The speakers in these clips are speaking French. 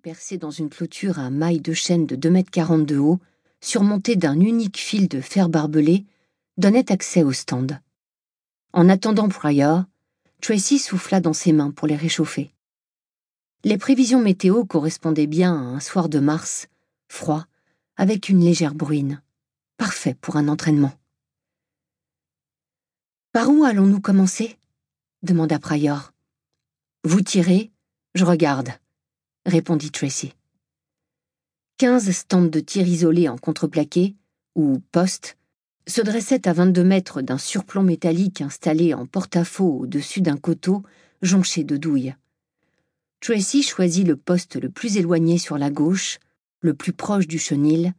percée dans une clôture à mailles de chêne de 2 mètres 40 de haut, surmontée d'un unique fil de fer barbelé, donnait accès au stand. En attendant Pryor, Tracy souffla dans ses mains pour les réchauffer. Les prévisions météo correspondaient bien à un soir de mars, froid, avec une légère bruine. Parfait pour un entraînement. Par où allons-nous commencer? demanda Pryor. Vous tirez, je regarde, répondit Tracy. Quinze stands de tir isolés en contreplaqué, ou postes, se dressaient à 22 mètres d'un surplomb métallique installé en porte-à-faux au-dessus d'un coteau jonché de douilles. Tracy choisit le poste le plus éloigné sur la gauche, le plus proche du chenil,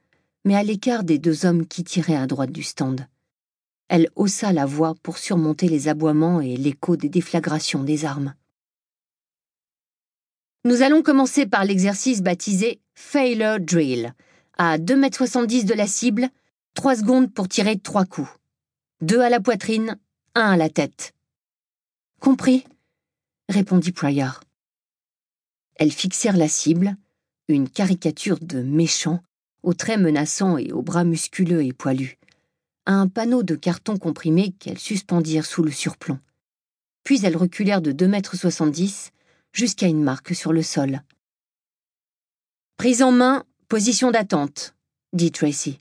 mais à l'écart des deux hommes qui tiraient à droite du stand. Elle haussa la voix pour surmonter les aboiements et l'écho des déflagrations des armes. Nous allons commencer par l'exercice baptisé Failure Drill, à 2,70 m de la cible, 3 secondes pour tirer trois coups. Deux à la poitrine, un à la tête. Compris, répondit Pryor. Elles fixèrent la cible, une caricature de méchant, aux traits menaçants et aux bras musculeux et poilus, à un panneau de carton comprimé qu'elles suspendirent sous le surplomb. Puis elles reculèrent de 2,70 m jusqu'à une marque sur le sol. Prise en main, position d'attente, dit Tracy.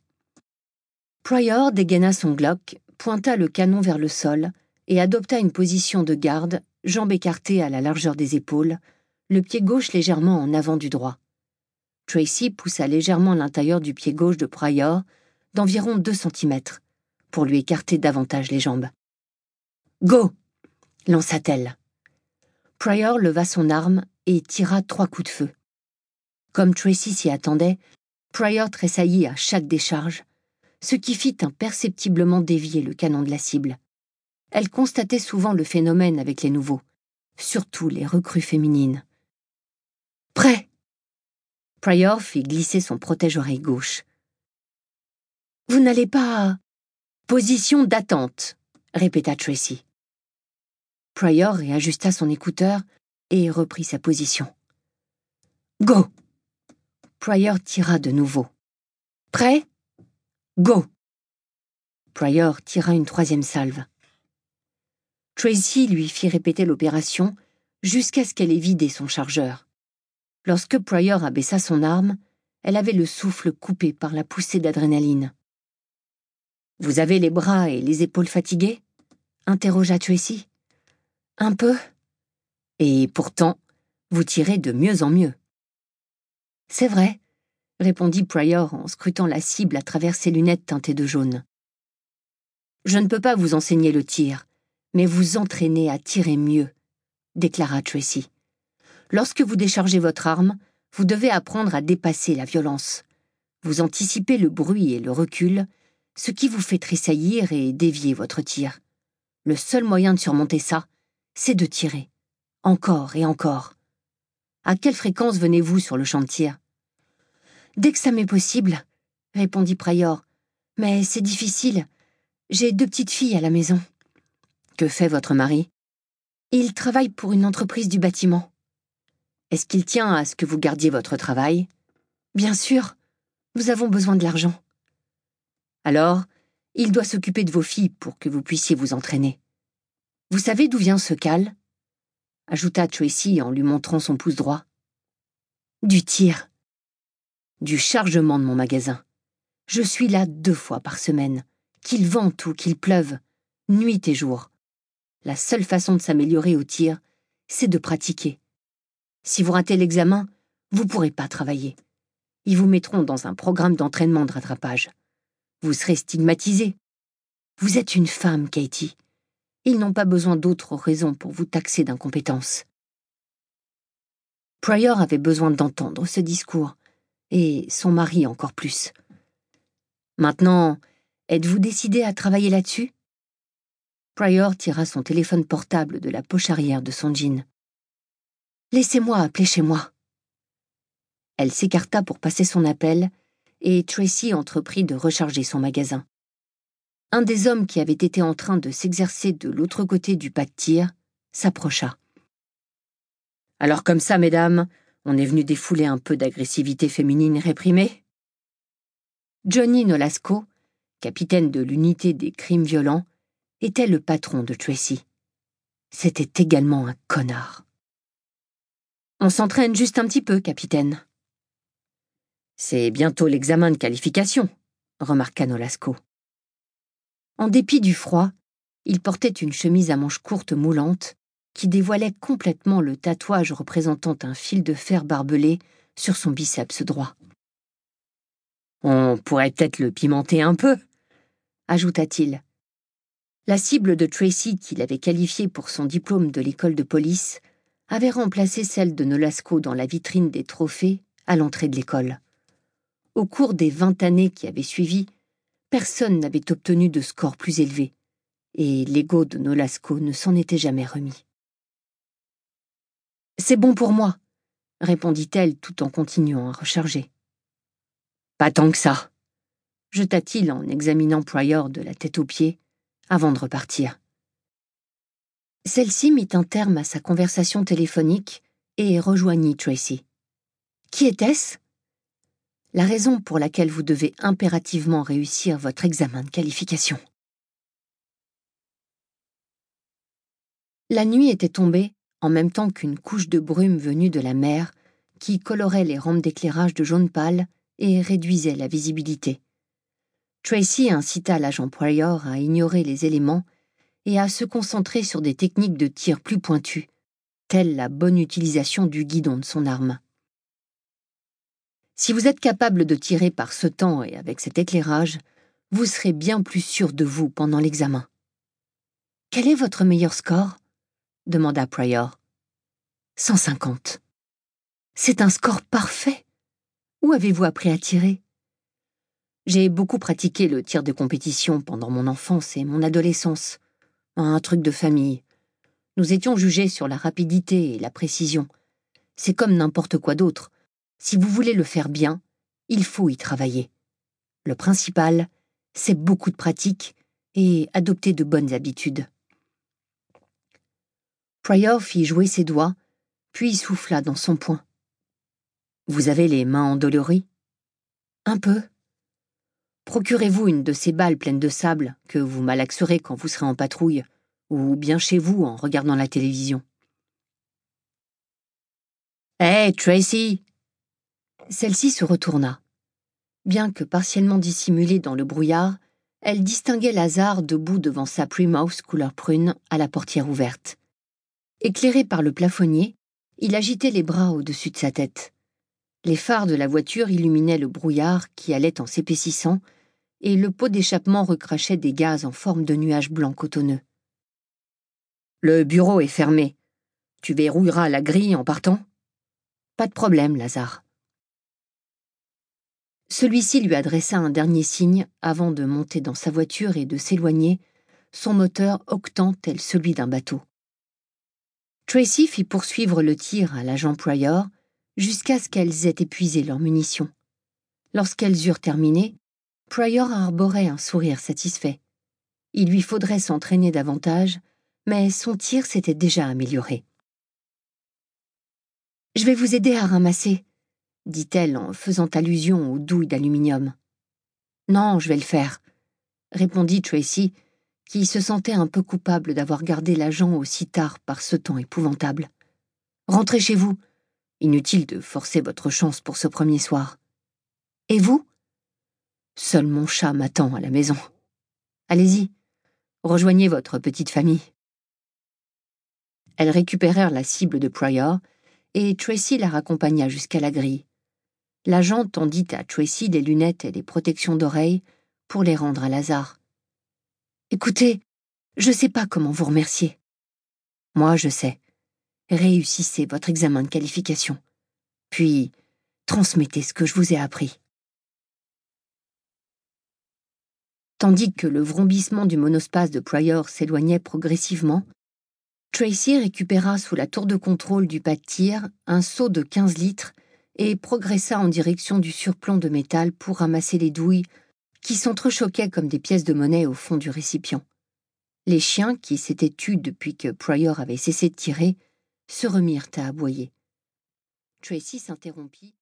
Pryor dégaina son Glock, pointa le canon vers le sol et adopta une position de garde, jambes écartées à la largeur des épaules, le pied gauche légèrement en avant du droit. Tracy poussa légèrement l'intérieur du pied gauche de Pryor d'environ deux centimètres pour lui écarter davantage les jambes. Go lança-t-elle. Pryor leva son arme et tira trois coups de feu. Comme Tracy s'y attendait, Pryor tressaillit à chaque décharge, ce qui fit imperceptiblement dévier le canon de la cible. Elle constatait souvent le phénomène avec les nouveaux, surtout les recrues féminines. Prêt Pryor fit glisser son protège-oreille gauche. Vous n'allez pas. Position d'attente, répéta Tracy. Pryor réajusta son écouteur et reprit sa position. Go Pryor tira de nouveau. Prêt? Go Pryor tira une troisième salve. Tracy lui fit répéter l'opération jusqu'à ce qu'elle ait vidé son chargeur. Lorsque Pryor abaissa son arme, elle avait le souffle coupé par la poussée d'adrénaline. Vous avez les bras et les épaules fatigués interrogea Tracy. Un peu. Et pourtant, vous tirez de mieux en mieux. C'est vrai, répondit Pryor en scrutant la cible à travers ses lunettes teintées de jaune. Je ne peux pas vous enseigner le tir, mais vous entraîner à tirer mieux, déclara Tracy. Lorsque vous déchargez votre arme, vous devez apprendre à dépasser la violence. Vous anticipez le bruit et le recul, ce qui vous fait tressaillir et dévier votre tir. Le seul moyen de surmonter ça, c'est de tirer. Encore et encore. À quelle fréquence venez-vous sur le tir Dès que ça m'est possible, répondit Pryor. Mais c'est difficile. J'ai deux petites filles à la maison. Que fait votre mari? Il travaille pour une entreprise du bâtiment. Est-ce qu'il tient à ce que vous gardiez votre travail? Bien sûr. Nous avons besoin de l'argent. Alors, il doit s'occuper de vos filles pour que vous puissiez vous entraîner. Vous savez d'où vient ce cal ajouta Tracy en lui montrant son pouce droit. Du tir. Du chargement de mon magasin. Je suis là deux fois par semaine, qu'il vente ou qu'il pleuve, nuit et jour. La seule façon de s'améliorer au tir, c'est de pratiquer. Si vous ratez l'examen, vous ne pourrez pas travailler. Ils vous mettront dans un programme d'entraînement de rattrapage. Vous serez stigmatisé. Vous êtes une femme, Katie. Ils n'ont pas besoin d'autres raisons pour vous taxer d'incompétence. Pryor avait besoin d'entendre ce discours, et son mari encore plus. Maintenant, êtes-vous décidé à travailler là-dessus? Pryor tira son téléphone portable de la poche arrière de son jean. Laissez-moi appeler chez moi. Elle s'écarta pour passer son appel, et Tracy entreprit de recharger son magasin. Un des hommes qui avait été en train de s'exercer de l'autre côté du pas de tir s'approcha. Alors comme ça, mesdames, On est venu défouler un peu d'agressivité féminine réprimée? Johnny Nolasco, capitaine de l'unité des crimes violents, était le patron de Tracy. C'était également un connard. On s'entraîne juste un petit peu, capitaine. C'est bientôt l'examen de qualification, remarqua Nolasco. En dépit du froid, il portait une chemise à manches courtes moulantes qui dévoilait complètement le tatouage représentant un fil de fer barbelé sur son biceps droit. On pourrait peut-être le pimenter un peu, ajouta-t-il. La cible de Tracy qu'il avait qualifiée pour son diplôme de l'école de police avait remplacé celle de Nolasco dans la vitrine des trophées à l'entrée de l'école. Au cours des vingt années qui avaient suivi, personne n'avait obtenu de score plus élevé, et l'ego de Nolasco ne s'en était jamais remis. C'est bon pour moi, répondit-elle tout en continuant à recharger. Pas tant que ça, jeta-t-il en examinant Pryor de la tête aux pieds avant de repartir. Celle-ci mit un terme à sa conversation téléphonique et rejoignit Tracy. Qui était-ce? La raison pour laquelle vous devez impérativement réussir votre examen de qualification. La nuit était tombée en même temps qu'une couche de brume venue de la mer qui colorait les rampes d'éclairage de jaune pâle et réduisait la visibilité. Tracy incita l'agent Pryor à ignorer les éléments et à se concentrer sur des techniques de tir plus pointues, telles la bonne utilisation du guidon de son arme. Si vous êtes capable de tirer par ce temps et avec cet éclairage, vous serez bien plus sûr de vous pendant l'examen. Quel est votre meilleur score? demanda Pryor. 150. C'est un score parfait. Où avez-vous appris à tirer? J'ai beaucoup pratiqué le tir de compétition pendant mon enfance et mon adolescence. Un truc de famille. Nous étions jugés sur la rapidité et la précision. C'est comme n'importe quoi d'autre. Si vous voulez le faire bien, il faut y travailler. Le principal, c'est beaucoup de pratique et adopter de bonnes habitudes. Pryor fit jouer ses doigts, puis souffla dans son poing. Vous avez les mains endolories? Un peu. Procurez-vous une de ces balles pleines de sable que vous malaxerez quand vous serez en patrouille, ou bien chez vous en regardant la télévision. Hé, Tracy Celle-ci se retourna. Bien que partiellement dissimulée dans le brouillard, elle distinguait Lazare debout devant sa Primhouse couleur prune à la portière ouverte. Éclairé par le plafonnier, il agitait les bras au-dessus de sa tête. Les phares de la voiture illuminaient le brouillard qui allait en s'épaississant, et le pot d'échappement recrachait des gaz en forme de nuages blancs cotonneux. Le bureau est fermé. Tu verrouilleras la grille en partant Pas de problème, Lazare. Celui-ci lui adressa un dernier signe avant de monter dans sa voiture et de s'éloigner, son moteur octant tel celui d'un bateau. Tracy fit poursuivre le tir à l'agent Pryor jusqu'à ce qu'elles aient épuisé leurs munitions. Lorsqu'elles eurent terminé, Pryor arborait un sourire satisfait. Il lui faudrait s'entraîner davantage, mais son tir s'était déjà amélioré. Je vais vous aider à ramasser, dit-elle en faisant allusion aux douilles d'aluminium. Non, je vais le faire, répondit Tracy qui se sentait un peu coupable d'avoir gardé l'agent aussi tard par ce temps épouvantable. Rentrez chez vous. Inutile de forcer votre chance pour ce premier soir. Et vous? Seul mon chat m'attend à la maison. Allez-y, rejoignez votre petite famille. Elles récupérèrent la cible de Pryor et Tracy la raccompagna jusqu'à la grille. L'agent tendit à Tracy les lunettes et les protections d'oreilles pour les rendre à Lazare. Écoutez, je ne sais pas comment vous remercier. Moi, je sais. Réussissez votre examen de qualification. Puis, transmettez ce que je vous ai appris. Tandis que le vrombissement du monospace de Pryor s'éloignait progressivement, Tracy récupéra sous la tour de contrôle du pas de tir un seau de 15 litres et progressa en direction du surplomb de métal pour ramasser les douilles qui s'entrechoquaient comme des pièces de monnaie au fond du récipient. Les chiens, qui s'étaient tus depuis que Pryor avait cessé de tirer, se remirent à aboyer. Tracy s'interrompit